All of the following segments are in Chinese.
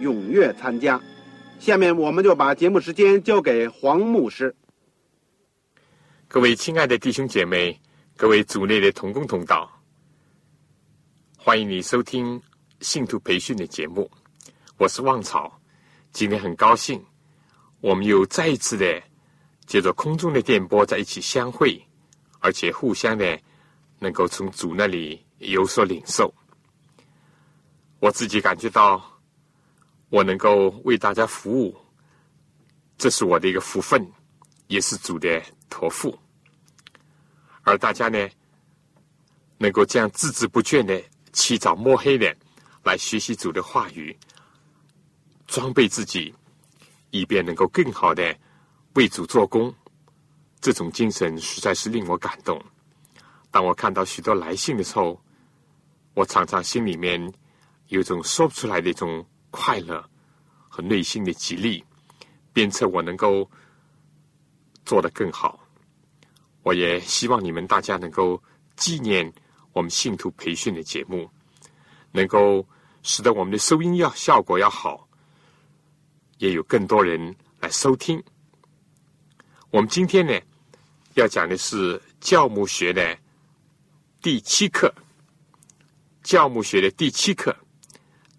踊跃参加。下面我们就把节目时间交给黄牧师。各位亲爱的弟兄姐妹，各位组内的同工同道，欢迎你收听信徒培训的节目。我是旺草，今天很高兴，我们又再一次的借着空中的电波在一起相会。而且互相的能够从主那里有所领受，我自己感觉到我能够为大家服务，这是我的一个福分，也是主的托付。而大家呢，能够这样孜孜不倦的起早摸黑的来学习主的话语，装备自己，以便能够更好的为主做工。这种精神实在是令我感动。当我看到许多来信的时候，我常常心里面有种说不出来的一种快乐和内心的激励，鞭策我能够做得更好。我也希望你们大家能够纪念我们信徒培训的节目，能够使得我们的收音要效果要好，也有更多人来收听。我们今天呢？要讲的是教牧学的第七课，教牧学的第七课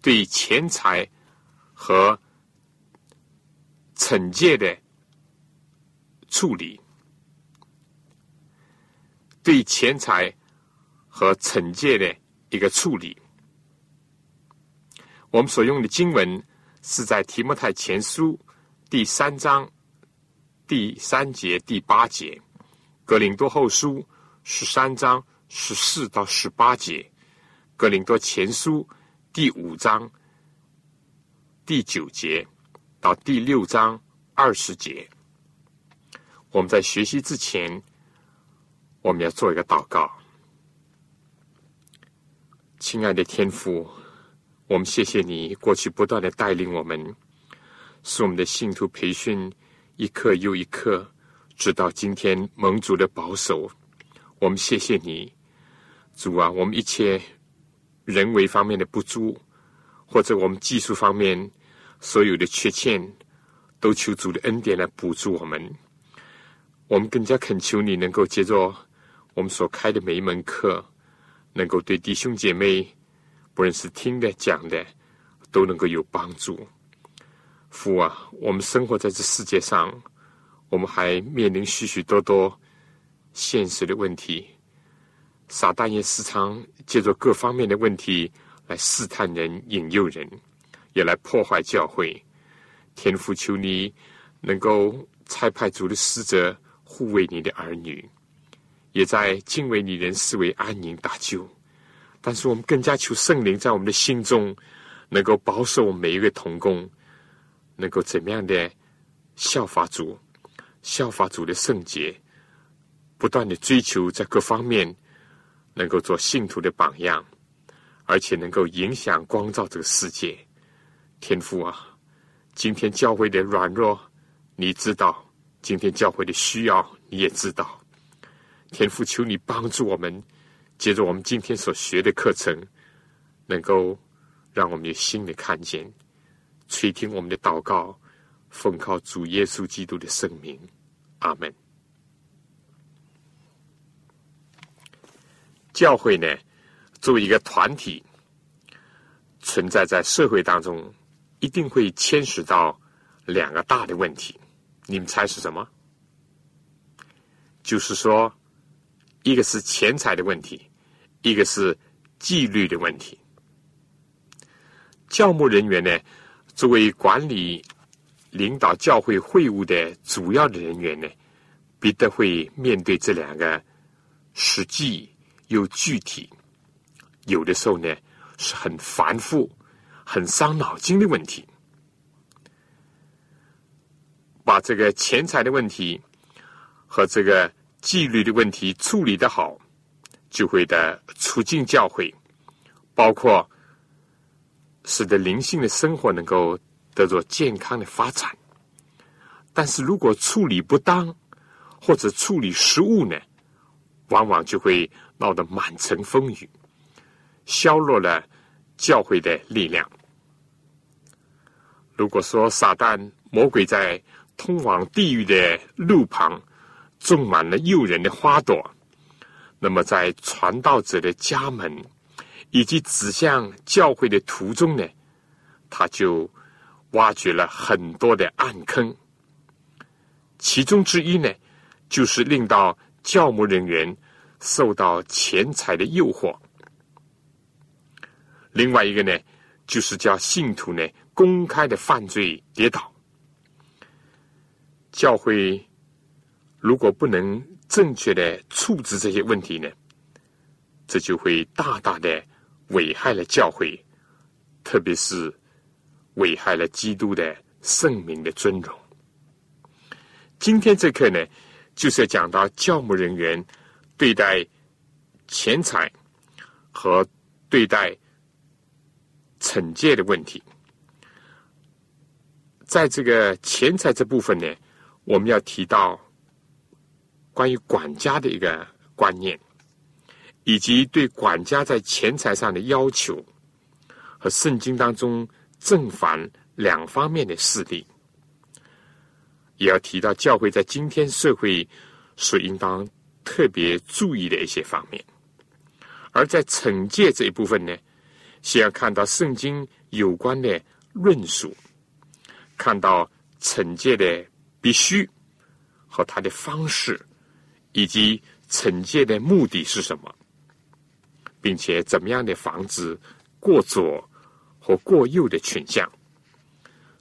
对钱财和惩戒的处理，对钱财和惩戒的一个处理。我们所用的经文是在提摩太前书第三章第三节、第八节。格林多后书十三章十四到十八节，格林多前书第五章第九节到第六章二十节。我们在学习之前，我们要做一个祷告。亲爱的天父，我们谢谢你过去不断的带领我们，使我们的信徒培训一课又一课。直到今天，盟主的保守，我们谢谢你，主啊！我们一切人为方面的不足，或者我们技术方面所有的缺陷，都求主的恩典来补助我们。我们更加恳求你能够接着我们所开的每一门课，能够对弟兄姐妹，不论是听的讲的，都能够有帮助。父啊，我们生活在这世界上。我们还面临许许多多现实的问题，撒旦也时常借着各方面的问题来试探人、引诱人，也来破坏教会。天父求你能够差派主的使者护卫你的儿女，也在敬畏你人视为安宁大救。但是我们更加求圣灵在我们的心中能够保守我们每一位童工，能够怎么样的效法主。效法主的圣洁，不断的追求在各方面能够做信徒的榜样，而且能够影响光照这个世界。天父啊，今天教会的软弱你知道，今天教会的需要你也知道。天父，求你帮助我们，接着我们今天所学的课程，能够让我们有新的看见，垂听我们的祷告。奉靠主耶稣基督的圣名，阿门。教会呢，作为一个团体，存在在社会当中，一定会牵涉到两个大的问题，你们猜是什么？就是说，一个是钱财的问题，一个是纪律的问题。教牧人员呢，作为管理、领导教会会务的主要的人员呢，必得会面对这两个实际又具体，有的时候呢是很繁复、很伤脑筋的问题。把这个钱财的问题和这个纪律的问题处理的好，就会的促进教会，包括使得灵性的生活能够得到健康的发展。但是如果处理不当或者处理失误呢，往往就会闹得满城风雨，削弱了教会的力量。如果说撒旦魔鬼在通往地狱的路旁种满了诱人的花朵，那么在传道者的家门以及指向教会的途中呢，他就挖掘了很多的暗坑。其中之一呢，就是令到教牧人员受到钱财的诱惑；另外一个呢，就是叫信徒呢公开的犯罪跌倒。教会如果不能正确的处置这些问题呢，这就会大大的危害了教会，特别是危害了基督的圣名的尊荣。今天这课呢，就是要讲到教牧人员对待钱财和对待惩戒的问题。在这个钱财这部分呢。我们要提到关于管家的一个观念，以及对管家在钱财上的要求，和圣经当中正反两方面的事例，也要提到教会在今天社会所应当特别注意的一些方面。而在惩戒这一部分呢，先要看到圣经有关的论述，看到惩戒的。必须和它的方式，以及惩戒的目的是什么，并且怎么样的防止过左和过右的倾向。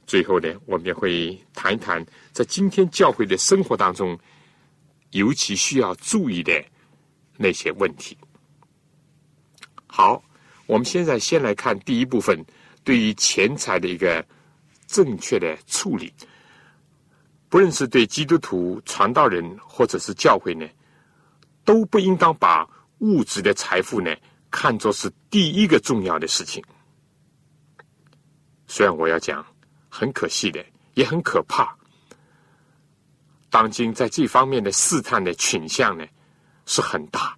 最后呢，我们也会谈一谈在今天教会的生活当中，尤其需要注意的那些问题。好，我们现在先来看第一部分，对于钱财的一个正确的处理。不论是对基督徒、传道人，或者是教会呢，都不应当把物质的财富呢看作是第一个重要的事情。虽然我要讲，很可惜的，也很可怕。当今在这方面的试探的倾向呢是很大，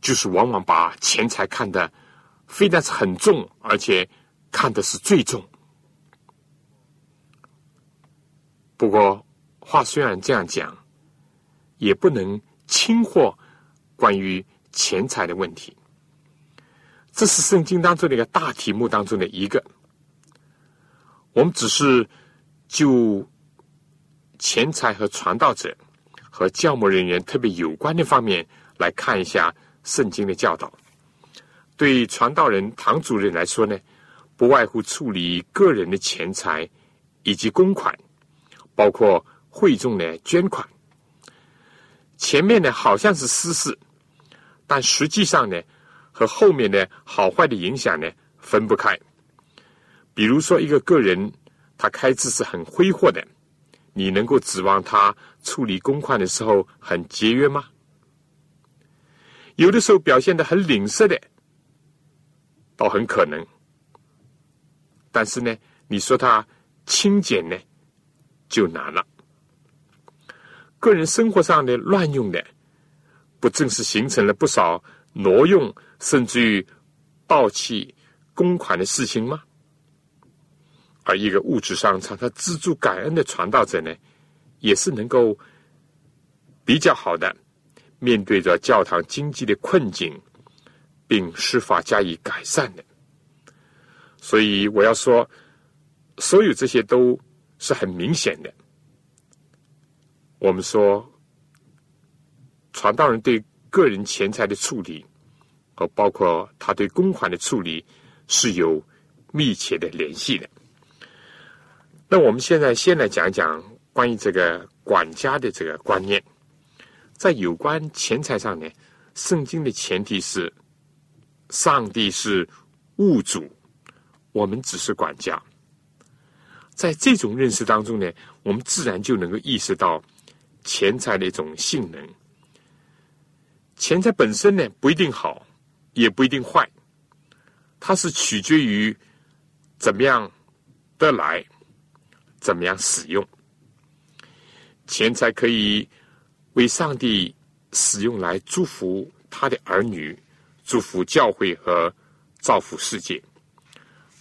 就是往往把钱财看得非但是很重，而且看的是最重。不过。话虽然这样讲，也不能轻忽关于钱财的问题。这是圣经当中的一个大题目当中的一个。我们只是就钱财和传道者和教牧人员特别有关的方面来看一下圣经的教导。对传道人唐主任来说呢，不外乎处理个人的钱财以及公款，包括。会众的捐款，前面呢好像是私事，但实际上呢和后面的好坏的影响呢分不开。比如说，一个个人他开支是很挥霍的，你能够指望他处理公款的时候很节约吗？有的时候表现的很吝啬的，倒很可能。但是呢，你说他清简呢，就难了。个人生活上的乱用的，不正是形成了不少挪用甚至于盗窃公款的事情吗？而一个物质上常常知足感恩的传道者呢，也是能够比较好的面对着教堂经济的困境，并施法加以改善的。所以我要说，所有这些都是很明显的。我们说，传道人对个人钱财的处理，和包括他对公款的处理，是有密切的联系的。那我们现在先来讲讲关于这个管家的这个观念，在有关钱财上呢，圣经的前提是，上帝是物主，我们只是管家。在这种认识当中呢，我们自然就能够意识到。钱财的一种性能，钱财本身呢不一定好，也不一定坏，它是取决于怎么样得来，怎么样使用。钱财可以为上帝使用来祝福他的儿女，祝福教会和造福世界，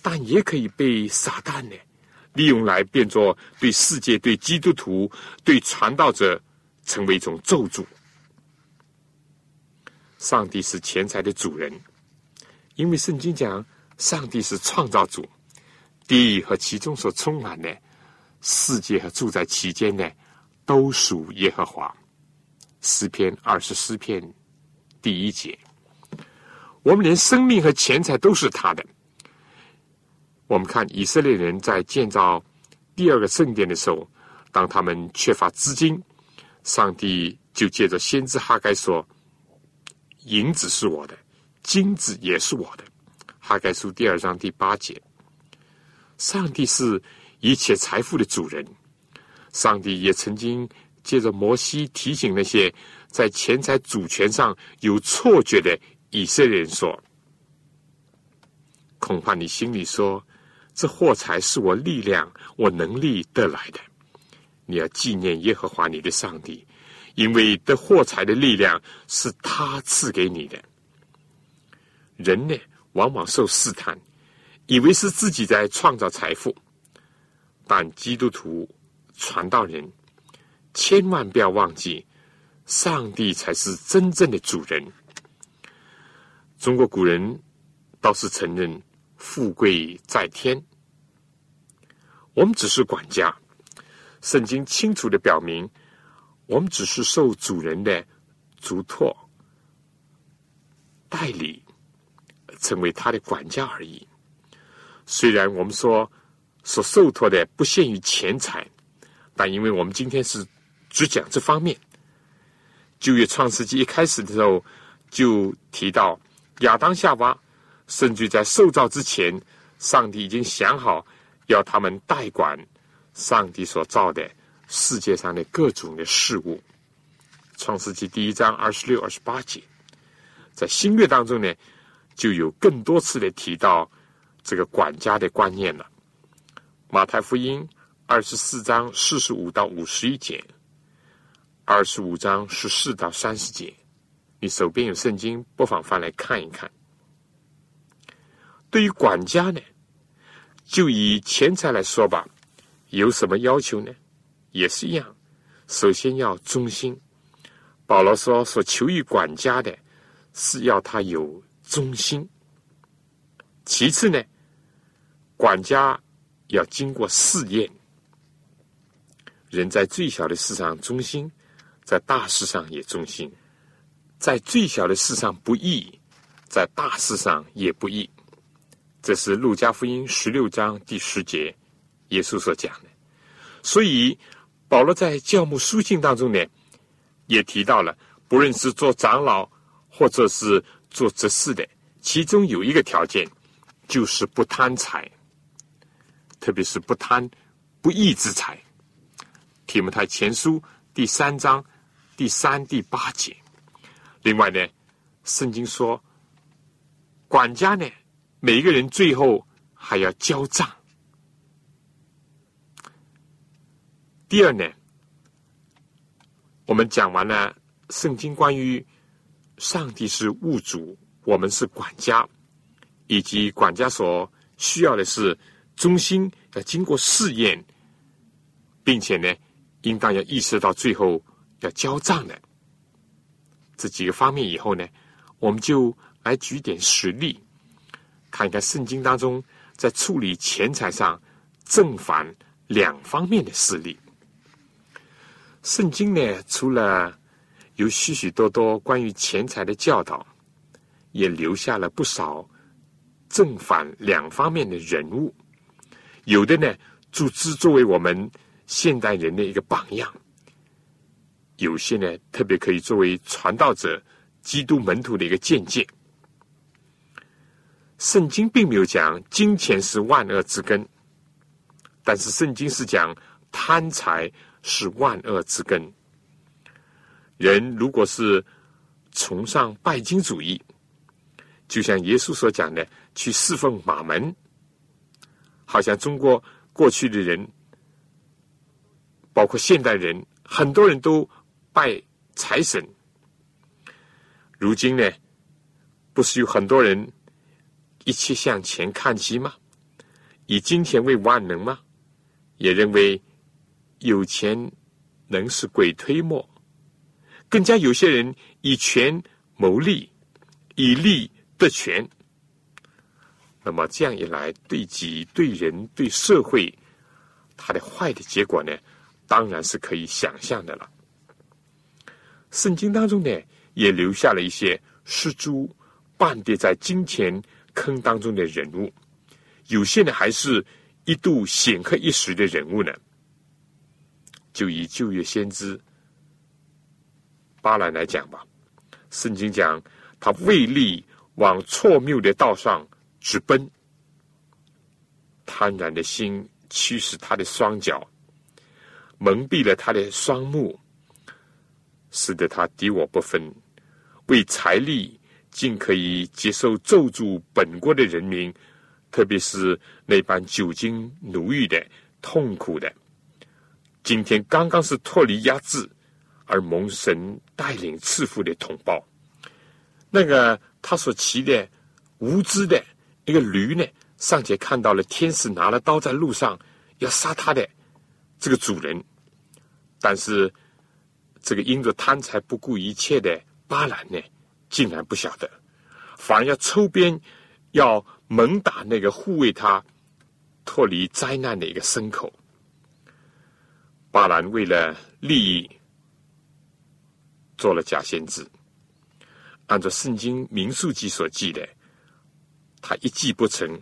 但也可以被撒旦呢。利用来变作对世界、对基督徒、对传道者成为一种咒诅。上帝是钱财的主人，因为圣经讲上帝是创造主，地和其中所充满的世界和住在其间的都属耶和华。诗篇二十四篇第一节，我们连生命和钱财都是他的。我们看以色列人在建造第二个圣殿的时候，当他们缺乏资金，上帝就借着先知哈该说：“银子是我的，金子也是我的。”哈该书第二章第八节。上帝是一切财富的主人。上帝也曾经借着摩西提醒那些在钱财主权上有错觉的以色列人说：“恐怕你心里说。”这货财是我力量、我能力得来的。你要纪念耶和华你的上帝，因为得货财的力量是他赐给你的。人呢，往往受试探，以为是自己在创造财富，但基督徒、传道人千万不要忘记，上帝才是真正的主人。中国古人倒是承认。富贵在天，我们只是管家。圣经清楚的表明，我们只是受主人的嘱托、代理，成为他的管家而已。虽然我们说所受托的不限于钱财，但因为我们今天是只讲这方面，旧约创世纪一开始的时候就提到亚当夏娃。甚至在受造之前，上帝已经想好要他们代管上帝所造的世界上的各种的事物。创世纪第一章二十六、二十八节，在新约当中呢，就有更多次的提到这个管家的观念了。马太福音二十四章四十五到五十一节，二十五章十四到三十节，你手边有圣经，不妨翻来看一看。对于管家呢，就以钱财来说吧，有什么要求呢？也是一样，首先要忠心。保罗说：“所求于管家的，是要他有忠心。其次呢，管家要经过试验。人在最小的事上忠心，在大事上也忠心；在最小的事上不义，在大事上也不义。”这是路加福音十六章第十节，耶稣所讲的。所以保罗在教牧书信当中呢，也提到了，不论是做长老或者是做执事的，其中有一个条件，就是不贪财，特别是不贪不义之财。提摩太前书第三章第三、第八节。另外呢，圣经说，管家呢。每一个人最后还要交账。第二呢，我们讲完了圣经关于上帝是物主，我们是管家，以及管家所需要的是忠心，要经过试验，并且呢，应当要意识到最后要交账的这几个方面。以后呢，我们就来举点实例。看一看圣经当中，在处理钱财上正反两方面的事例。圣经呢，除了有许许多多关于钱财的教导，也留下了不少正反两方面的人物。有的呢，组织作为我们现代人的一个榜样；有些呢，特别可以作为传道者、基督门徒的一个见解。圣经并没有讲金钱是万恶之根，但是圣经是讲贪财是万恶之根。人如果是崇尚拜金主义，就像耶稣所讲的，去侍奉马门，好像中国过去的人，包括现代人，很多人都拜财神。如今呢，不是有很多人？一切向钱看齐吗？以金钱为万能吗？也认为有钱能使鬼推磨。更加有些人以权谋利，以利得权。那么这样一来，对己、对人、对社会，它的坏的结果呢，当然是可以想象的了。圣经当中呢，也留下了一些失足半跌在金钱。坑当中的人物，有些呢还是一度显赫一时的人物呢。就以旧约先知巴兰来讲吧，圣经讲他为利往错谬的道上直奔，贪婪的心驱使他的双脚，蒙蔽了他的双目，使得他敌我不分，为财力。竟可以接受咒诅本国的人民，特别是那帮久经奴役的、痛苦的。今天刚刚是脱离压制而蒙神带领赐福的同胞，那个他所骑的无知的一个驴呢，尚且看到了天使拿了刀在路上要杀他的这个主人，但是这个因着贪财不顾一切的巴兰呢？竟然不晓得，反而要抽鞭，要猛打那个护卫他脱离灾难的一个牲口。巴兰为了利益做了假先知，按照圣经民数记所记的，他一计不成，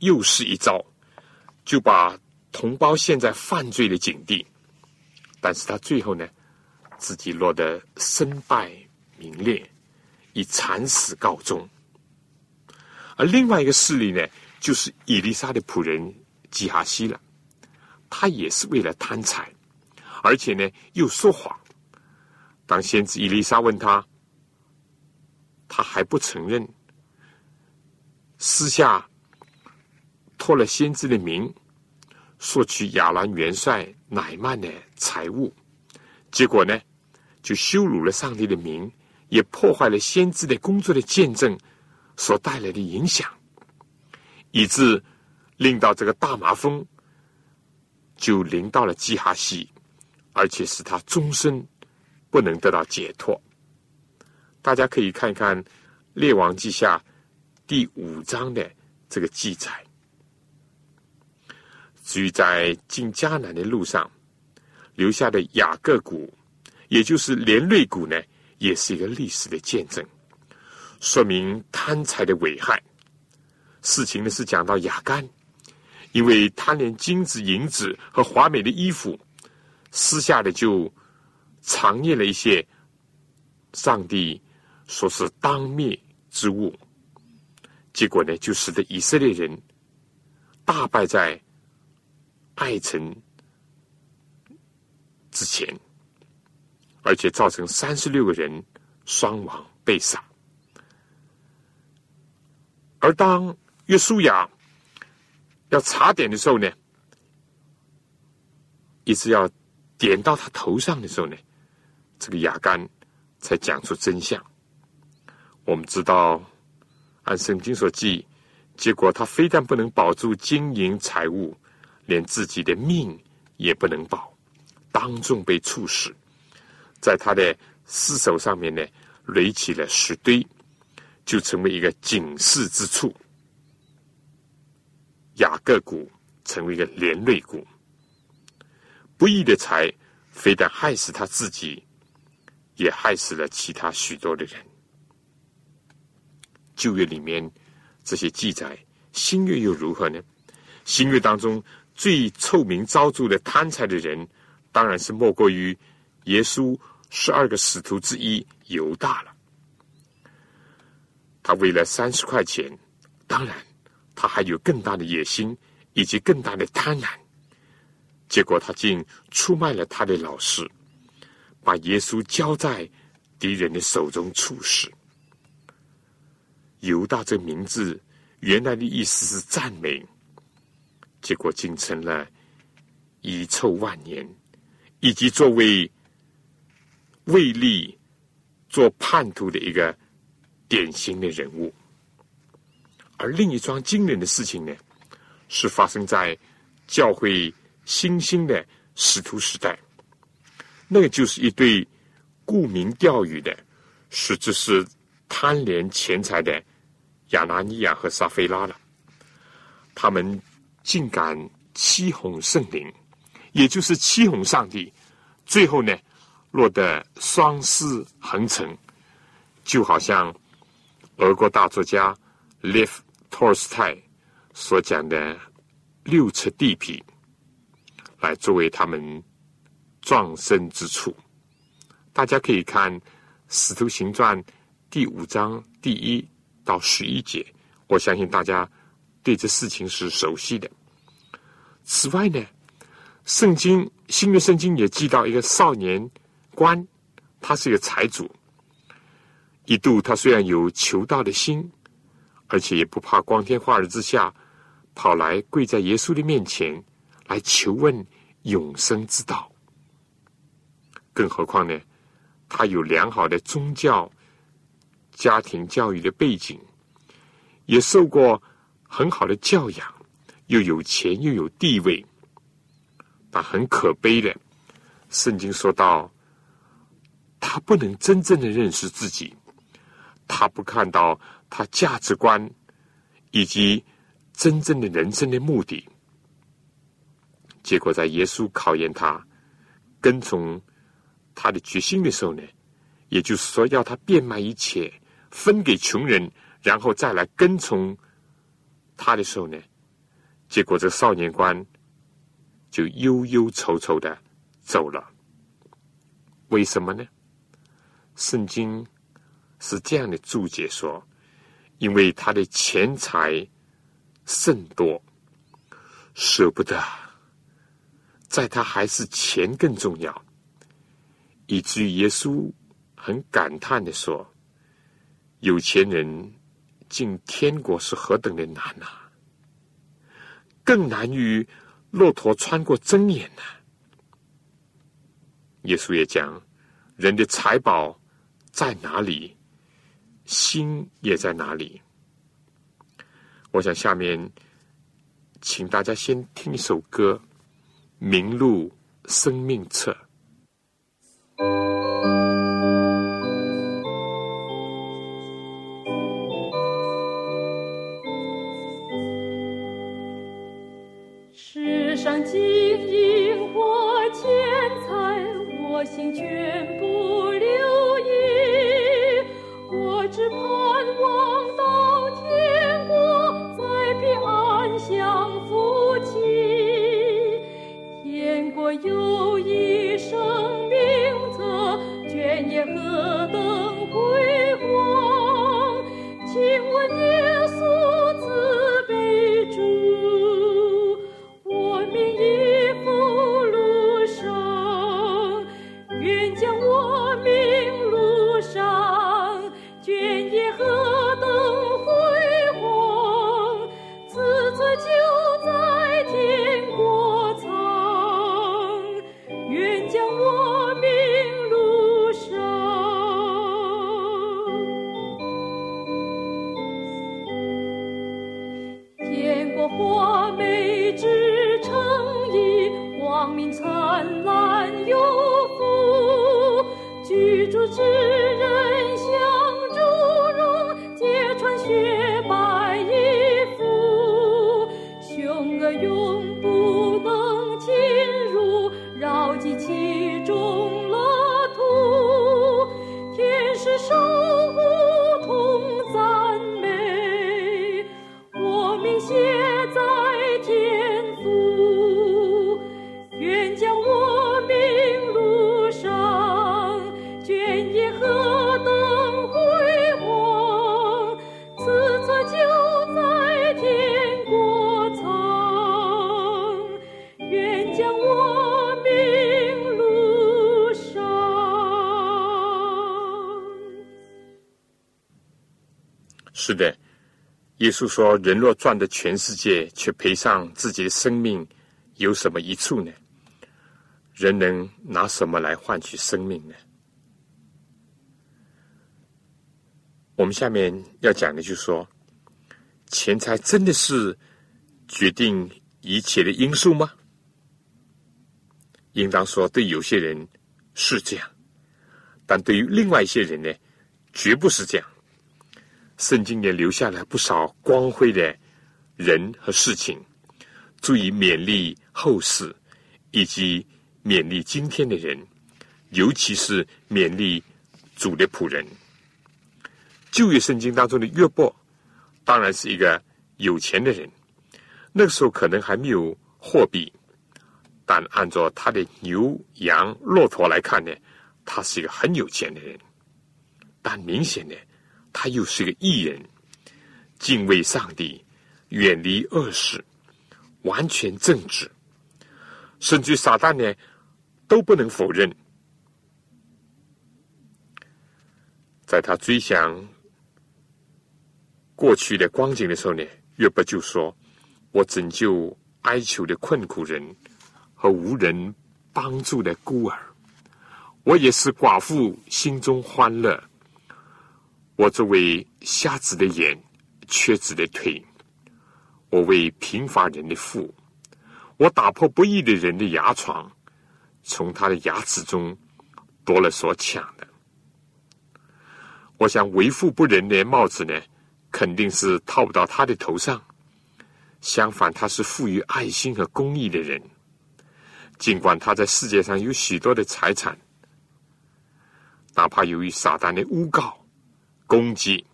又是一招，就把同胞陷在犯罪的境地。但是他最后呢，自己落得身败。名裂以惨死告终，而另外一个势力呢，就是伊丽莎的仆人吉哈西了。他也是为了贪财，而且呢又说谎。当先知伊丽莎问他，他还不承认，私下托了先知的名，索取亚兰元帅乃曼的财物，结果呢就羞辱了上帝的名。也破坏了先知的工作的见证所带来的影响，以致令到这个大麻风就临到了基哈西，而且使他终身不能得到解脱。大家可以看看《列王记下》第五章的这个记载。至于在进迦南的路上留下的雅各谷，也就是连瑞谷呢？也是一个历史的见证，说明贪财的危害。事情呢是讲到雅干，因为贪恋金子、银子和华美的衣服，私下的就藏匿了一些上帝说是当灭之物，结果呢就使得以色列人大败在爱城之前。而且造成三十六个人伤亡被杀，而当约书亚要查点的时候呢，一直要点到他头上的时候呢，这个亚干才讲出真相。我们知道，按圣经所记，结果他非但不能保住金银财物，连自己的命也不能保，当众被处死。在他的尸首上面呢，垒起了石堆，就成为一个警示之处。雅各谷成为一个连累股。不义的财非但害死他自己，也害死了其他许多的人。旧约里面这些记载，新约又如何呢？新约当中最臭名昭著的贪财的人，当然是莫过于耶稣十二个使徒之一犹大了。他为了三十块钱，当然他还有更大的野心以及更大的贪婪。结果他竟出卖了他的老师，把耶稣交在敌人的手中处死。犹大这名字原来的意思是赞美，结果竟成了遗臭万年，以及作为为利做叛徒的一个典型的人物。而另一桩惊人的事情呢，是发生在教会。新兴的使徒时代，那个就是一对顾名钓誉的，实质是贪恋钱财的亚拿尼亚和撒菲拉了。他们竟敢欺哄圣灵，也就是欺哄上帝，最后呢，落得双尸横城，就好像俄国大作家列夫托尔斯泰所讲的六尺地皮。来作为他们壮身之处，大家可以看《使徒行传》第五章第一到十一节。我相信大家对这事情是熟悉的。此外呢，圣经新约圣经也记到一个少年官，他是一个财主。一度他虽然有求道的心，而且也不怕光天化日之下跑来跪在耶稣的面前。来求问永生之道，更何况呢？他有良好的宗教、家庭教育的背景，也受过很好的教养，又有钱又有地位。但很可悲的，圣经说到，他不能真正的认识自己，他不看到他价值观以及真正的人生的目的。结果，在耶稣考验他跟从他的决心的时候呢，也就是说，要他变卖一切，分给穷人，然后再来跟从他的时候呢，结果这少年官就忧忧愁愁的走了。为什么呢？圣经是这样的注解说：因为他的钱财甚多，舍不得。在他还是钱更重要，以至于耶稣很感叹的说：“有钱人进天国是何等的难啊！更难于骆驼穿过针眼呐。”耶稣也讲：“人的财宝在哪里，心也在哪里。”我想下面请大家先听一首歌。名录生命册。世上金银或钱财，我心全是的，耶稣说：“人若赚得全世界，却赔上自己的生命，有什么益处呢？人能拿什么来换取生命呢？”我们下面要讲的就是说，钱财真的是决定一切的因素吗？应当说，对有些人是这样，但对于另外一些人呢，绝不是这样。圣经也留下了不少光辉的人和事情，足以勉励后世，以及勉励今天的人，尤其是勉励主的仆人。旧约圣经当中的约伯，当然是一个有钱的人。那个时候可能还没有货币，但按照他的牛羊骆驼来看呢，他是一个很有钱的人。但明显呢，他又是个艺人，敬畏上帝，远离恶事，完全正直，甚至撒旦呢都不能否认，在他追想。过去的光景的时候呢，约伯就说：“我拯救哀求的困苦人和无人帮助的孤儿，我也是寡妇心中欢乐。我作为瞎子的眼、瘸子的腿，我为贫乏人的父，我打破不义的人的牙床，从他的牙齿中夺了所抢的。我想为富不仁的帽子呢？”肯定是套不到他的头上。相反，他是富于爱心和公益的人。尽管他在世界上有许多的财产，哪怕由于撒旦的诬告、攻击，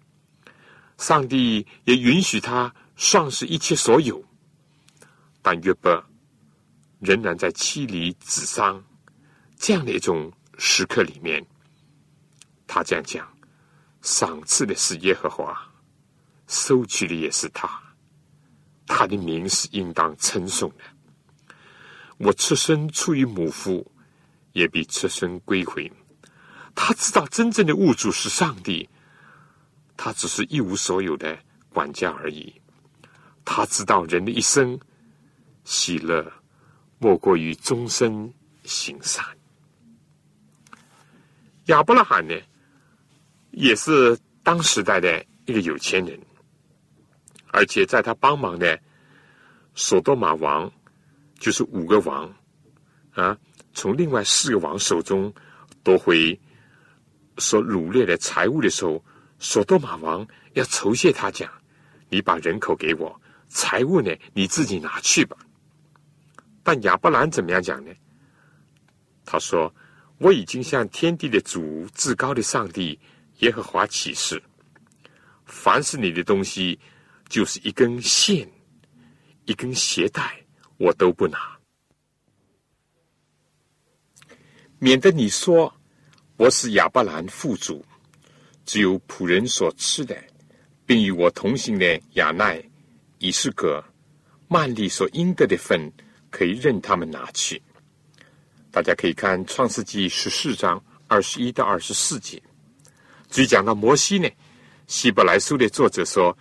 上帝也允许他丧失一切所有。但约伯仍然在妻离子丧这样的一种时刻里面，他这样讲：赏赐的是耶和华。收取的也是他，他的名是应当称颂的。我出生出于母腹，也必出生归回。他知道真正的物主是上帝，他只是一无所有的管家而已。他知道人的一生喜乐，莫过于终身行善。亚伯拉罕呢，也是当时代的一个有钱人。而且在他帮忙的索多玛王，就是五个王啊，从另外四个王手中夺回所掳掠的财物的时候，索多玛王要酬谢他，讲：“你把人口给我，财物呢你自己拿去吧。”但亚伯兰怎么样讲呢？他说：“我已经向天地的主、至高的上帝耶和华起誓，凡是你的东西。”就是一根线，一根鞋带，我都不拿，免得你说我是亚伯兰父主，只有仆人所吃的，并与我同行的亚奈、以斯格、曼利所应得的份，可以任他们拿去。大家可以看创世纪十四章二十一到二十四节。至于讲到摩西呢，希伯来书的作者说。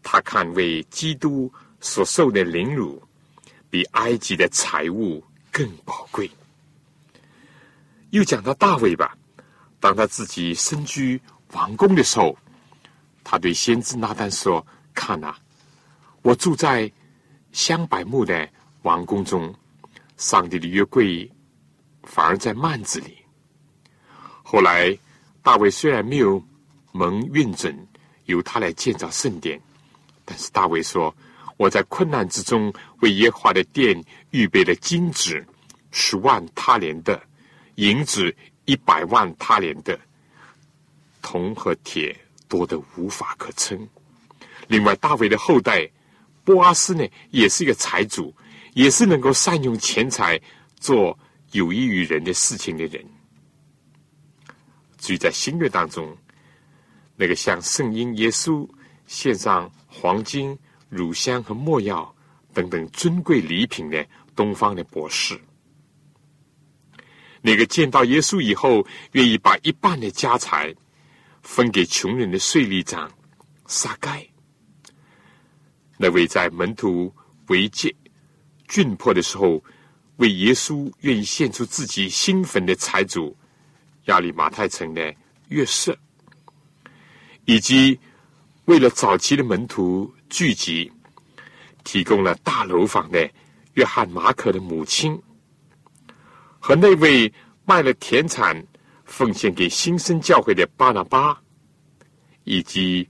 他看为基督所受的凌辱，比埃及的财物更宝贵。又讲到大卫吧，当他自己身居王宫的时候，他对先知拿丹说：“看呐，我住在香柏木的王宫中，上帝的约柜反而在幔子里。”后来大卫虽然没有蒙运准，由他来建造圣殿。但是大卫说：“我在困难之中为耶和华的殿预备了金子十万他连的，银子一百万他连的，铜和铁多得无法可称。另外，大卫的后代波阿斯呢，也是一个财主，也是能够善用钱财做有益于人的事情的人。至于在新约当中，那个向圣婴耶稣献上。”黄金、乳香和墨药等等尊贵礼品的东方的博士，那个见到耶稣以后，愿意把一半的家财分给穷人的税吏长，撒该，那位在门徒为戒窘迫的时候，为耶稣愿意献出自己新坟的财主亚里马太城的约瑟，以及为了早期的门徒聚集，提供了大楼房的约翰马可的母亲，和那位卖了田产奉献给新生教会的巴拿巴，以及。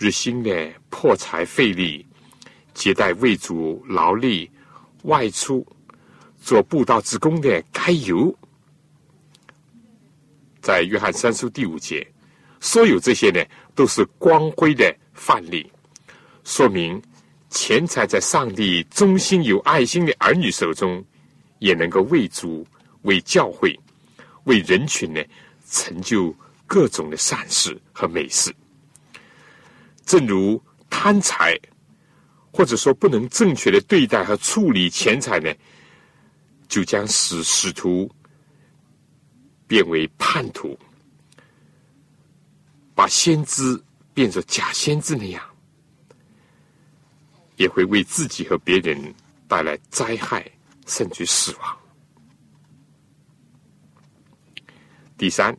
日新的破财费力，接待为主劳力外出做布道之工的该由，在约翰三书第五节，所有这些呢，都是光辉的范例，说明钱财在上帝忠心有爱心的儿女手中，也能够为主、为教会、为人群呢，成就各种的善事和美事。正如贪财，或者说不能正确的对待和处理钱财呢，就将使使徒变为叛徒，把先知变作假先知那样，也会为自己和别人带来灾害，甚至死亡。第三，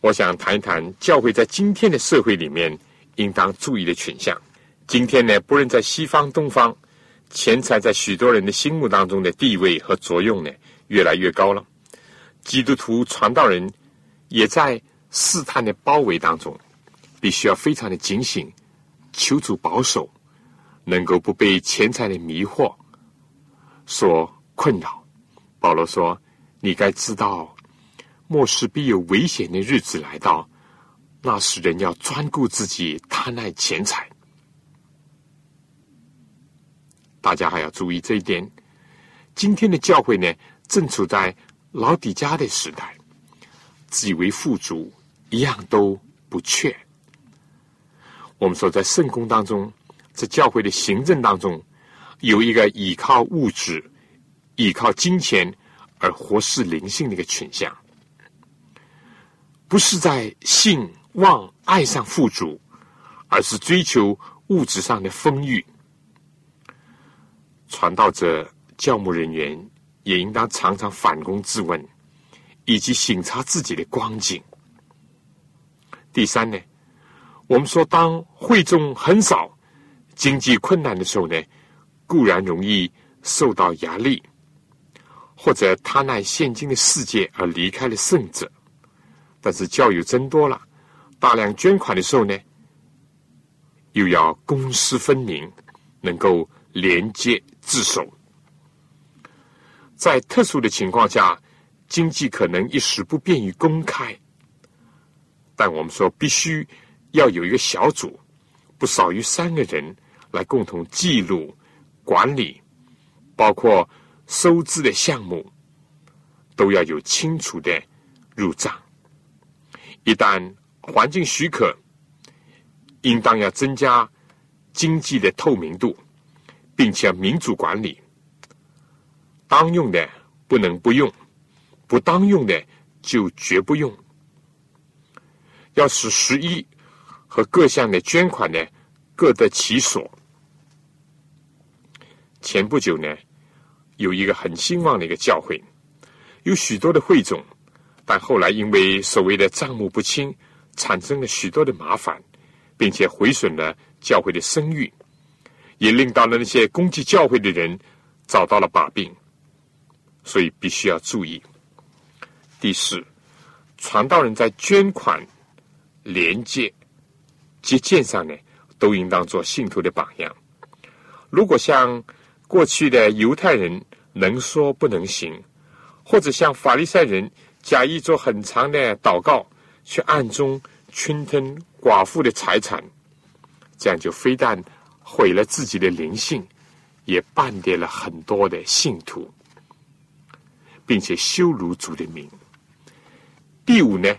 我想谈一谈教会在今天的社会里面。应当注意的群像。今天呢，不论在西方、东方，钱财在许多人的心目当中的地位和作用呢，越来越高了。基督徒传道人也在试探的包围当中，必须要非常的警醒，求主保守，能够不被钱财的迷惑所困扰。保罗说：“你该知道，末世必有危险的日子来到。”那时人要专顾自己，贪爱钱财。大家还要注意这一点。今天的教会呢，正处在老底家的时代，自以为富足，一样都不缺。我们说，在圣公当中，在教会的行政当中，有一个依靠物质、依靠金钱而活视灵性的一个倾向，不是在信。望爱上富足，而是追求物质上的丰裕。传道者、教牧人员也应当常常反躬自问，以及省察自己的光景。第三呢，我们说，当会众很少、经济困难的时候呢，固然容易受到压力，或者贪爱现今的世界而离开了圣者。但是教友增多了。大量捐款的时候呢，又要公私分明，能够廉洁自守。在特殊的情况下，经济可能一时不便于公开，但我们说必须要有一个小组，不少于三个人来共同记录、管理，包括收支的项目，都要有清楚的入账。一旦环境许可，应当要增加经济的透明度，并且民主管理。当用的不能不用，不当用的就绝不用。要使十一和各项的捐款呢各得其所。前不久呢，有一个很兴旺的一个教会，有许多的会众，但后来因为所谓的账目不清。产生了许多的麻烦，并且毁损了教会的声誉，也令到了那些攻击教会的人找到了把柄，所以必须要注意。第四，传道人在捐款、连接、接见上呢，都应当做信徒的榜样。如果像过去的犹太人能说不能行，或者像法利赛人假意做很长的祷告。去暗中侵吞寡妇的财产，这样就非但毁了自己的灵性，也绊跌了很多的信徒，并且羞辱主的名。第五呢，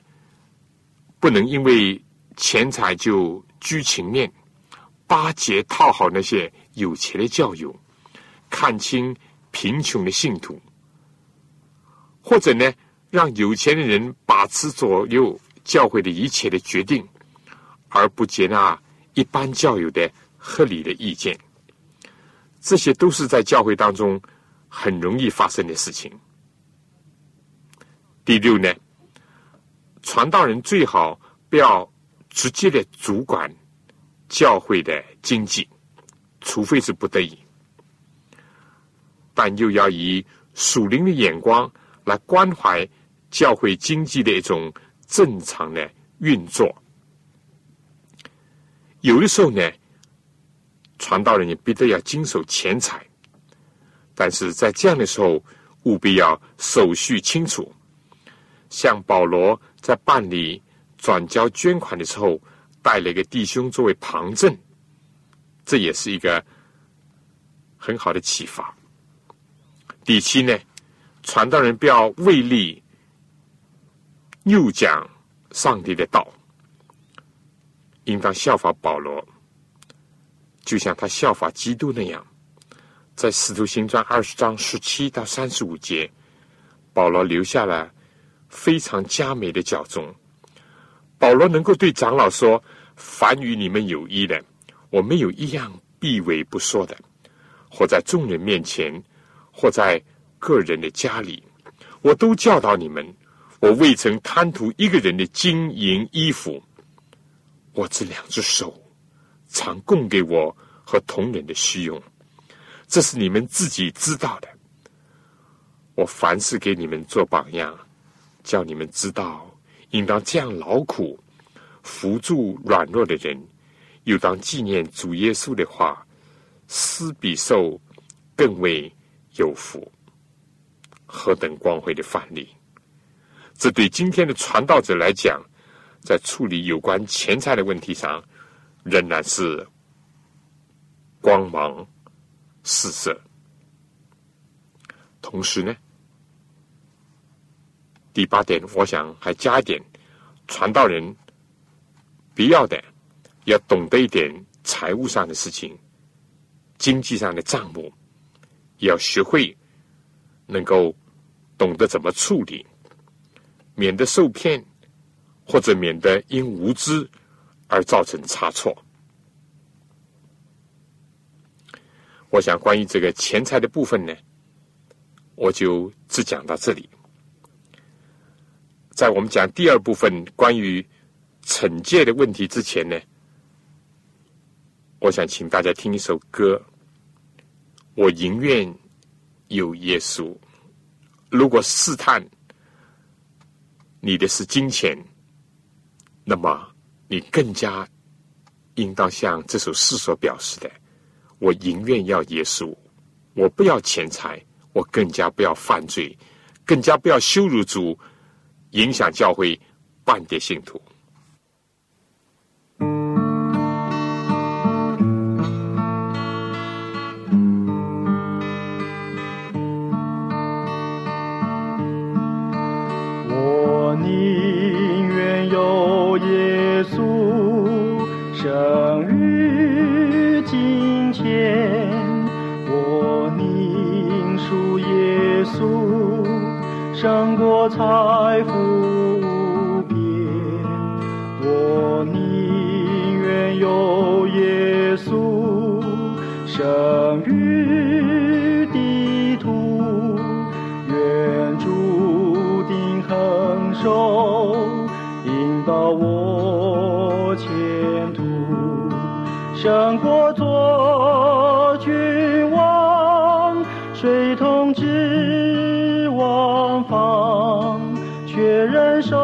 不能因为钱财就居情面，巴结讨好那些有钱的教友，看清贫穷的信徒，或者呢，让有钱的人把持左右。教会的一切的决定，而不接纳一般教友的合理的意见。这些都是在教会当中很容易发生的事情。第六呢，传道人最好不要直接的主管教会的经济，除非是不得已，但又要以属灵的眼光来关怀教会经济的一种正常的运作。有的时候呢。传道人也必得要经手钱财，但是在这样的时候，务必要手续清楚。像保罗在办理转交捐款的时候，带了一个弟兄作为旁证，这也是一个很好的启发。第七呢，传道人不要为利又讲上帝的道，应当效法保罗。就像他效法基督那样，在《使徒行传》二十章十七到三十五节，保罗留下了非常佳美的教宗。保罗能够对长老说：“凡与你们有益的，我没有一样避讳不说的；或在众人面前，或在个人的家里，我都教导你们。我未曾贪图一个人的金银衣服，我这两只手。”常供给我和同人的需用，这是你们自己知道的。我凡事给你们做榜样，叫你们知道，应当这样劳苦，扶助软弱的人，又当纪念主耶稣的话，施比受更为有福。何等光辉的范例！这对今天的传道者来讲，在处理有关钱财的问题上。仍然是光芒四射。同时呢，第八点，我想还加一点：传道人必要的要懂得一点财务上的事情，经济上的账目，要学会能够懂得怎么处理，免得受骗，或者免得因无知。而造成差错。我想关于这个钱财的部分呢，我就只讲到这里。在我们讲第二部分关于惩戒的问题之前呢，我想请大家听一首歌。我宁愿有耶稣。如果试探你的是金钱，那么。你更加应当像这首诗所表示的：我宁愿要耶稣，我不要钱财，我更加不要犯罪，更加不要羞辱主，影响教会半点信徒。生于金钱，我宁属耶稣；胜过财富无边，我宁愿有耶稣；生于地图，愿注定恒守。胜过做君王，水通知王方。却忍受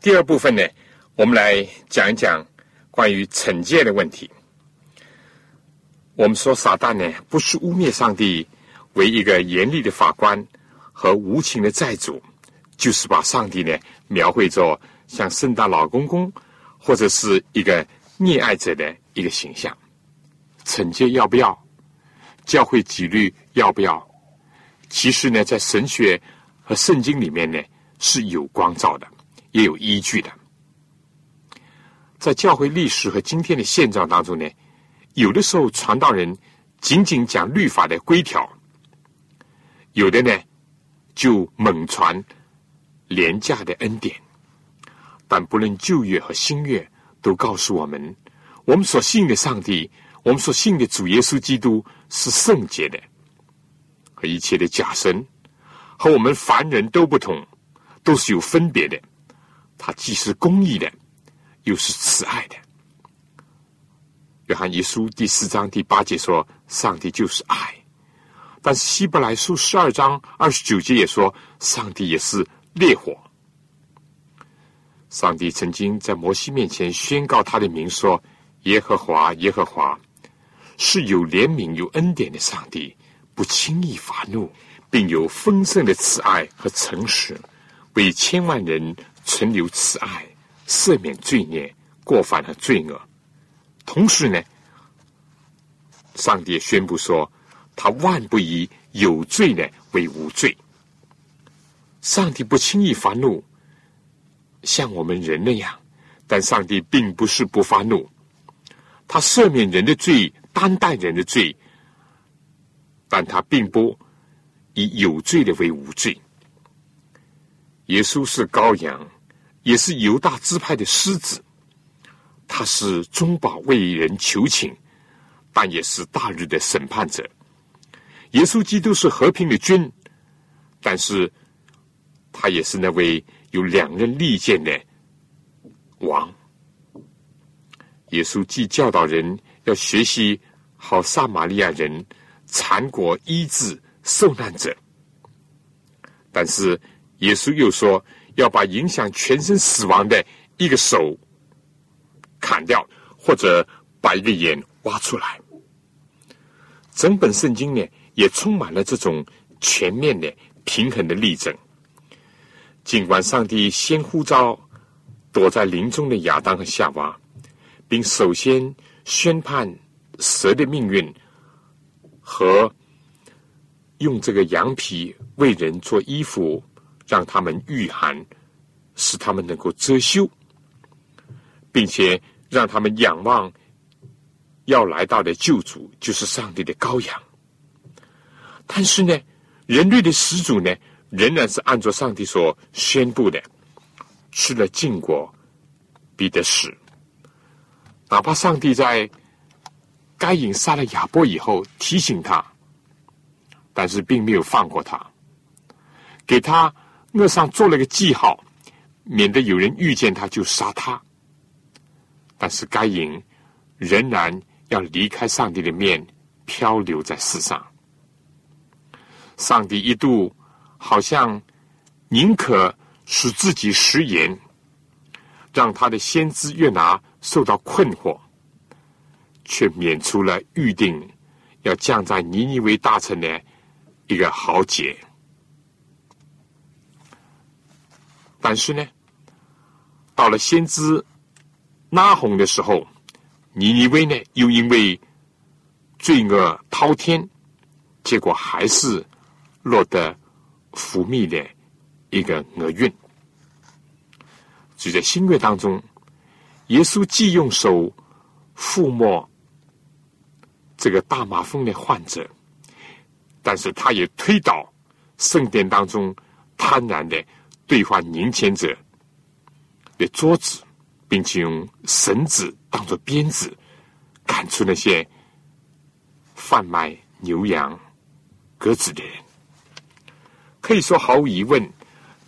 第二部分呢，我们来讲一讲关于惩戒的问题。我们说，撒旦呢，不是污蔑上帝为一个严厉的法官和无情的债主，就是把上帝呢描绘作像圣诞老公公或者是一个溺爱者的一个形象。惩戒要不要？教会纪律要不要？其实呢，在神学和圣经里面呢是有光照的，也有依据的。在教会历史和今天的现状当中呢，有的时候传道人仅仅讲律法的规条，有的呢就猛传廉价的恩典。但不论旧约和新约，都告诉我们，我们所信的上帝，我们所信的主耶稣基督是圣洁的，和一切的假神和我们凡人都不同，都是有分别的。他既是公义的，又是慈爱的。约翰一书第四章第八节说：“上帝就是爱。”但是希伯来书十二章二十九节也说：“上帝也是烈火。”上帝曾经在摩西面前宣告他的名说：“耶和华，耶和华是有怜悯、有恩典的上帝，不轻易发怒，并有丰盛的慈爱和诚实，为千万人存留慈爱，赦免罪孽、过犯和罪恶。同时呢，上帝也宣布说，他万不以有罪呢为无罪。上帝不轻易发怒。”像我们人那样，但上帝并不是不发怒，他赦免人的罪，担待人的罪，但他并不以有罪的为无罪。耶稣是羔羊，也是犹大支派的狮子，他是中保为人求情，但也是大日的审判者。耶稣基督是和平的君，但是他也是那位。有两任利剑的王，耶稣既教导人要学习好撒玛利亚人残国医治受难者，但是耶稣又说要把影响全身死亡的一个手砍掉，或者把一个眼挖出来。整本圣经呢，也充满了这种全面的、平衡的例证。尽管上帝先呼召躲在林中的亚当和夏娃，并首先宣判蛇的命运，和用这个羊皮为人做衣服，让他们御寒，使他们能够遮羞，并且让他们仰望要来到的救主，就是上帝的羔羊。但是呢，人类的始祖呢？仍然是按照上帝所宣布的，吃了禁果，必得死。哪怕上帝在该隐杀了亚伯以后提醒他，但是并没有放过他，给他额上做了个记号，免得有人遇见他就杀他。但是该隐仍然要离开上帝的面，漂流在世上。上帝一度。好像宁可使自己食言，让他的先知约拿受到困惑，却免除了预定要降在尼尼微大臣的一个豪杰。但是呢，到了先知拉红的时候，尼尼微呢又因为罪恶滔天，结果还是落得。福密的一个厄运，就在新约当中，耶稣既用手抚摸这个大麻风的患者，但是他也推倒圣殿当中贪婪的兑换银钱者的桌子，并且用绳子当做鞭子赶出那些贩卖牛羊鸽子的人。可以说，毫无疑问，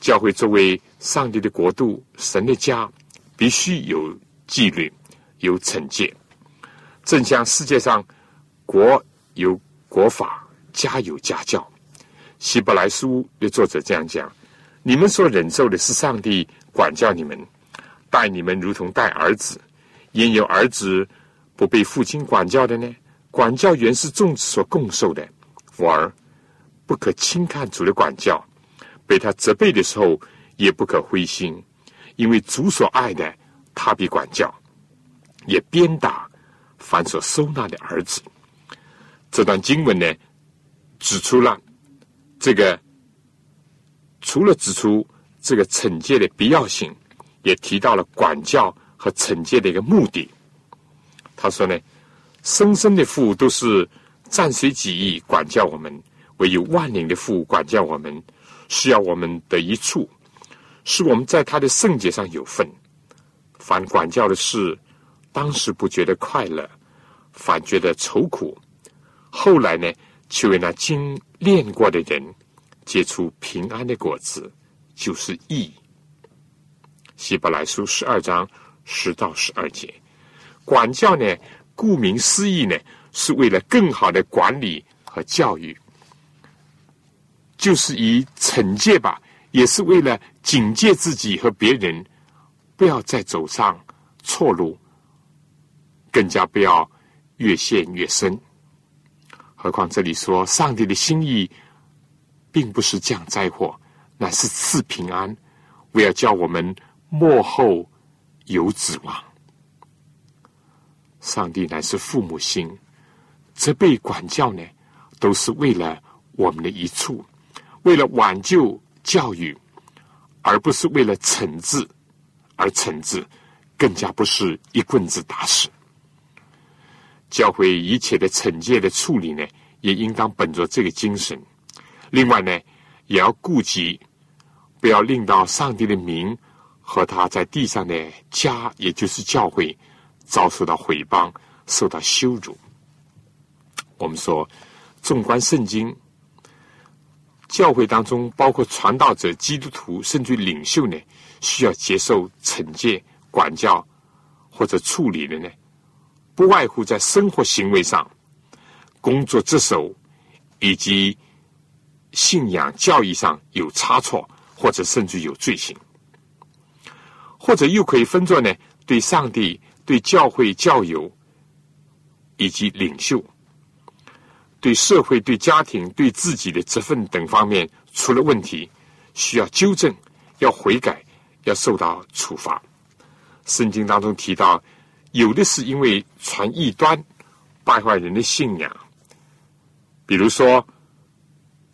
教会作为上帝的国度、神的家，必须有纪律、有惩戒。正像世界上国有国法，家有家教。希伯来书的作者这样讲：你们所忍受的是上帝管教你们，待你们如同待儿子。因有儿子不被父亲管教的呢？管教原是众子所共受的。我儿。不可轻看主的管教，被他责备的时候，也不可灰心，因为主所爱的，他必管教，也鞭打凡所收纳的儿子。这段经文呢，指出了这个，除了指出这个惩戒的必要性，也提到了管教和惩戒的一个目的。他说呢，生生的父都是暂随己意管教我们。唯有万灵的父管教我们，需要我们得一处，是我们在他的圣洁上有份。凡管教的事，当时不觉得快乐，反觉得愁苦；后来呢，却为那经练过的人结出平安的果子，就是义。希伯来书十二章十到十二节，管教呢，顾名思义呢，是为了更好的管理和教育。就是以惩戒吧，也是为了警戒自己和别人，不要再走上错路，更加不要越陷越深。何况这里说，上帝的心意并不是降灾祸，乃是赐平安，为了叫我们幕后有指望。上帝乃是父母心，责备管教呢，都是为了我们的一处。为了挽救教育，而不是为了惩治而惩治，更加不是一棍子打死。教会一切的惩戒的处理呢，也应当本着这个精神。另外呢，也要顾及不要令到上帝的名和他在地上的家，也就是教会，遭受到毁谤，受到羞辱。我们说，纵观圣经。教会当中，包括传道者、基督徒，甚至领袖呢，需要接受惩戒、管教或者处理的呢，不外乎在生活行为上、工作职守以及信仰教义上有差错，或者甚至有罪行，或者又可以分作呢，对上帝、对教会教友以及领袖。对社会、对家庭、对自己的责任等方面出了问题，需要纠正，要悔改，要受到处罚。圣经当中提到，有的是因为传异端，败坏人的信仰。比如说，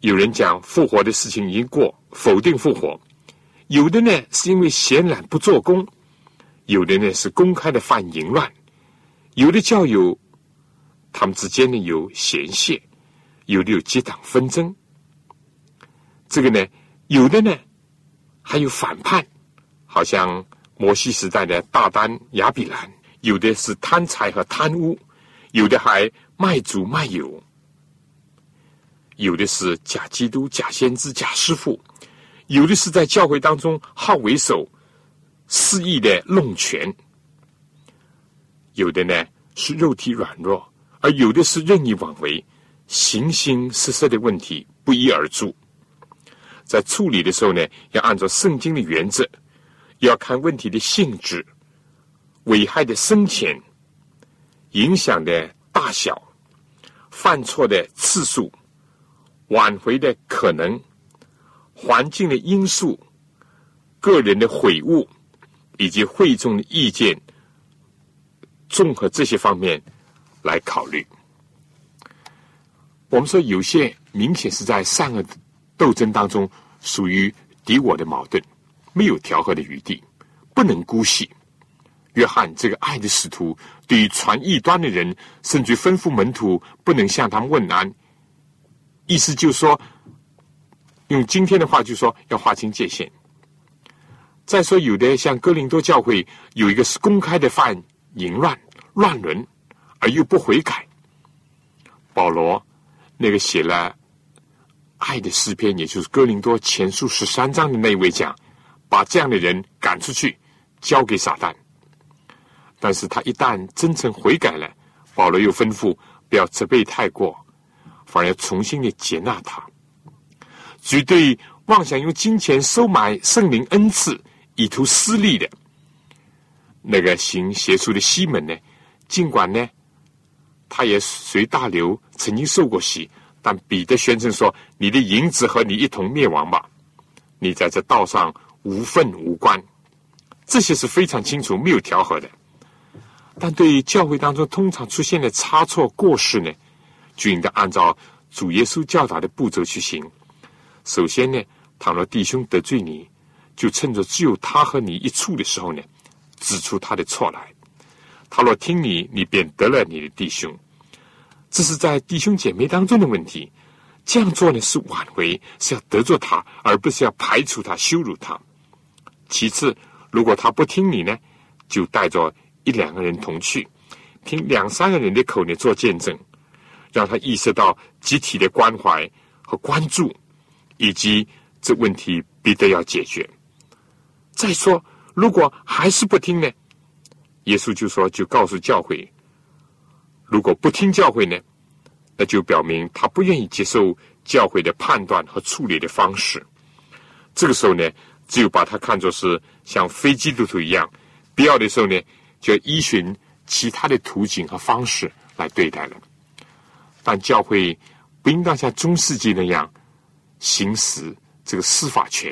有人讲复活的事情已经过，否定复活；有的呢是因为闲懒不做工；有的呢是公开的犯淫乱；有的教友。他们之间呢有嫌隙，有的有结党纷争。这个呢，有的呢还有反叛，好像摩西时代的大丹亚比兰；有的是贪财和贪污；有的还卖主卖友；有的是假基督、假先知、假师傅；有的是在教会当中好为首、肆意的弄权；有的呢是肉体软弱。而有的是任意妄为、形形色色的问题不一而足，在处理的时候呢，要按照圣经的原则，要看问题的性质、危害的深浅、影响的大小、犯错的次数、挽回的可能、环境的因素、个人的悔悟以及会众的意见，综合这些方面。来考虑，我们说有些明显是在善恶斗争当中属于敌我的矛盾，没有调和的余地，不能姑息。约翰这个爱的使徒，对于传异端的人，甚至吩咐门徒不能向他们问安，意思就是说，用今天的话就说要划清界限。再说，有的像哥林多教会有一个是公开的犯淫乱、乱伦，而又不悔改。保罗那个写了爱的诗篇，也就是哥林多前书十三章的那位讲，把这样的人赶出去，交给撒旦。但是他一旦真诚悔改了，保罗又吩咐不要责备太过，反而要重新的接纳他。绝对妄想用金钱收买圣灵恩赐，以图私利的，那个行邪术的西门呢？尽管呢，他也随大流曾经受过洗，但彼得宣称说：“你的银子和你一同灭亡吧！你在这道上无份无关。”这些是非常清楚、没有调和的。但对于教会当中通常出现的差错过失呢，就应该按照主耶稣教导的步骤去行。首先呢，倘若弟兄得罪你，就趁着只有他和你一处的时候呢，指出他的错来。他若听你，你便得了你的弟兄。这是在弟兄姐妹当中的问题。这样做呢是挽回，是要得罪他，而不是要排除他、羞辱他。其次，如果他不听你呢，就带着。一两个人同去，凭两三个人的口呢做见证，让他意识到集体的关怀和关注，以及这问题必得要解决。再说，如果还是不听呢？耶稣就说：“就告诉教会，如果不听教会呢，那就表明他不愿意接受教会的判断和处理的方式。这个时候呢，只有把他看作是像非基督徒一样，必要的时候呢。”就依循其他的途径和方式来对待了，但教会不应当像中世纪那样行使这个司法权，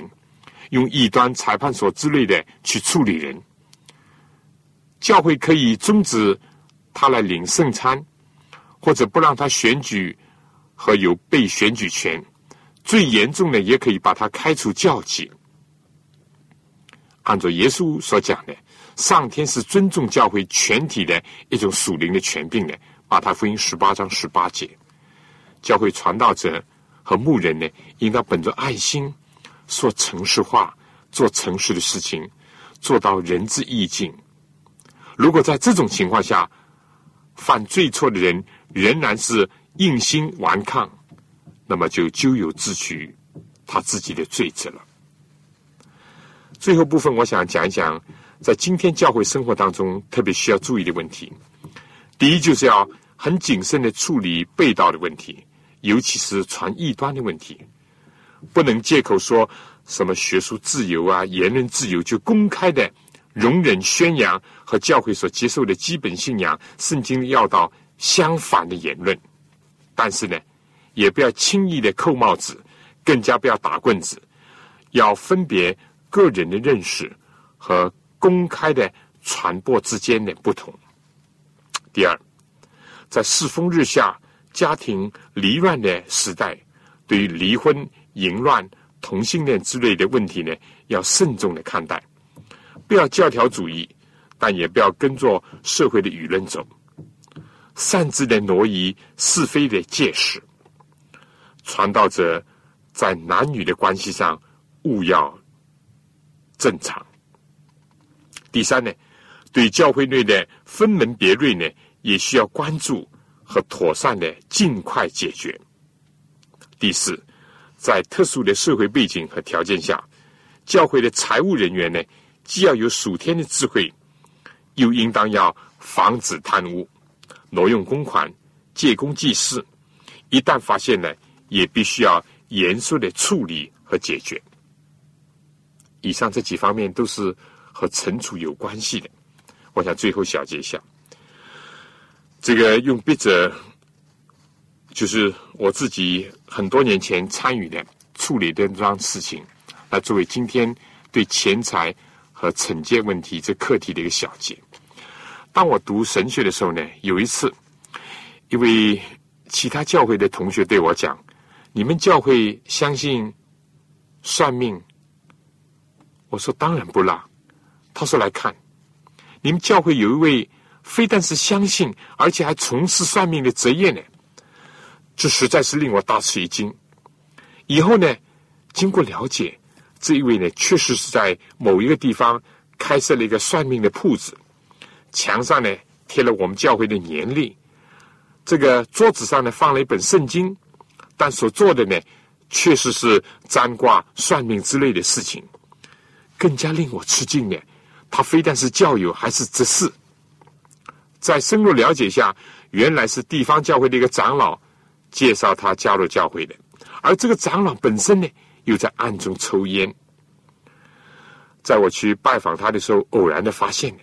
用异端裁判所之类的去处理人。教会可以终止他来领圣餐，或者不让他选举和有被选举权，最严重的也可以把他开除教籍。按照耶稣所讲的。上天是尊重教会全体的一种属灵的权柄的。马太福音十八章十八节，教会传道者和牧人呢，应当本着爱心，说诚实话，做诚实的事情，做到仁至义尽。如果在这种情况下，犯罪错的人仍然是硬心顽抗，那么就咎由自取，他自己的罪责了。最后部分，我想讲一讲。在今天教会生活当中，特别需要注意的问题，第一就是要很谨慎的处理被盗的问题，尤其是传异端的问题，不能借口说什么学术自由啊、言论自由，就公开的容忍宣扬和教会所接受的基本信仰、圣经要道相反的言论。但是呢，也不要轻易的扣帽子，更加不要打棍子，要分别个人的认识和。公开的传播之间的不同。第二，在世风日下、家庭离乱的时代，对于离婚、淫乱、同性恋之类的问题呢，要慎重的看待，不要教条主义，但也不要跟着社会的舆论走，擅自的挪移是非的界势。传道者在男女的关系上，务要正常。第三呢，对教会内的分门别类呢，也需要关注和妥善的尽快解决。第四，在特殊的社会背景和条件下，教会的财务人员呢，既要有属天的智慧，又应当要防止贪污、挪用公款、借公济私。一旦发现呢，也必须要严肃的处理和解决。以上这几方面都是。和惩处有关系的，我想最后小结一下。这个用笔者，就是我自己很多年前参与的处理的这桩事情，来作为今天对钱财和惩戒问题这课题的一个小结。当我读神学的时候呢，有一次，一位其他教会的同学对我讲：“你们教会相信算命？”我说：“当然不啦。”他说：“来看，你们教会有一位非但是相信，而且还从事算命的职业呢。这实在是令我大吃一惊。以后呢，经过了解，这一位呢，确实是在某一个地方开设了一个算命的铺子，墙上呢贴了我们教会的年历，这个桌子上呢放了一本圣经，但所做的呢，确实是占卦、算命之类的事情。更加令我吃惊的，他非但是教友，还是执事。在深入了解下，原来是地方教会的一个长老。介绍他加入教会的，而这个长老本身呢，又在暗中抽烟。在我去拜访他的时候，偶然的发现的。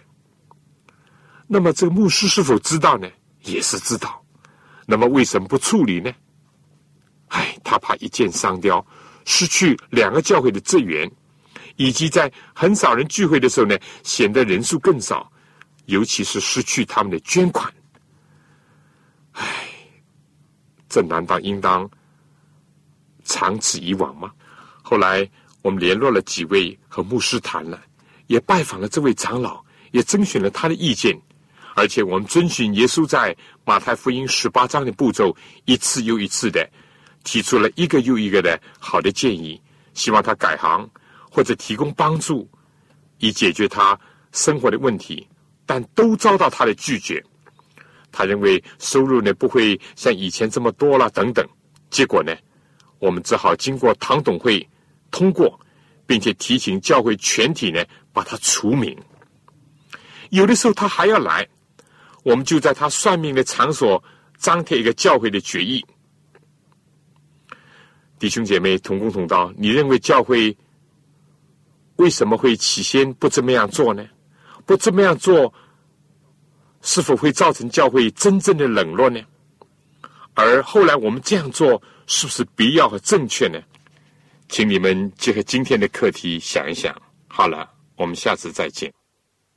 那么这个牧师是否知道呢？也是知道。那么为什么不处理呢？唉，他怕一箭双雕，失去两个教会的资源，以及在很少人聚会的时候呢，显得人数更少，尤其是失去他们的捐款。唉。这难道应当长此以往吗？后来我们联络了几位和牧师谈了，也拜访了这位长老，也征询了他的意见，而且我们遵循耶稣在马太福音十八章的步骤，一次又一次的提出了一个又一个的好的建议，希望他改行或者提供帮助，以解决他生活的问题，但都遭到他的拒绝。他认为收入呢不会像以前这么多了，等等。结果呢，我们只好经过唐董会通过，并且提醒教会全体呢把他除名。有的时候他还要来，我们就在他算命的场所张贴一个教会的决议。弟兄姐妹同工同道，你认为教会为什么会起先不这么样做呢？不这么样做？是否会造成教会真正的冷落呢？而后来我们这样做是不是必要和正确呢？请你们结合今天的课题想一想。好了，我们下次再见。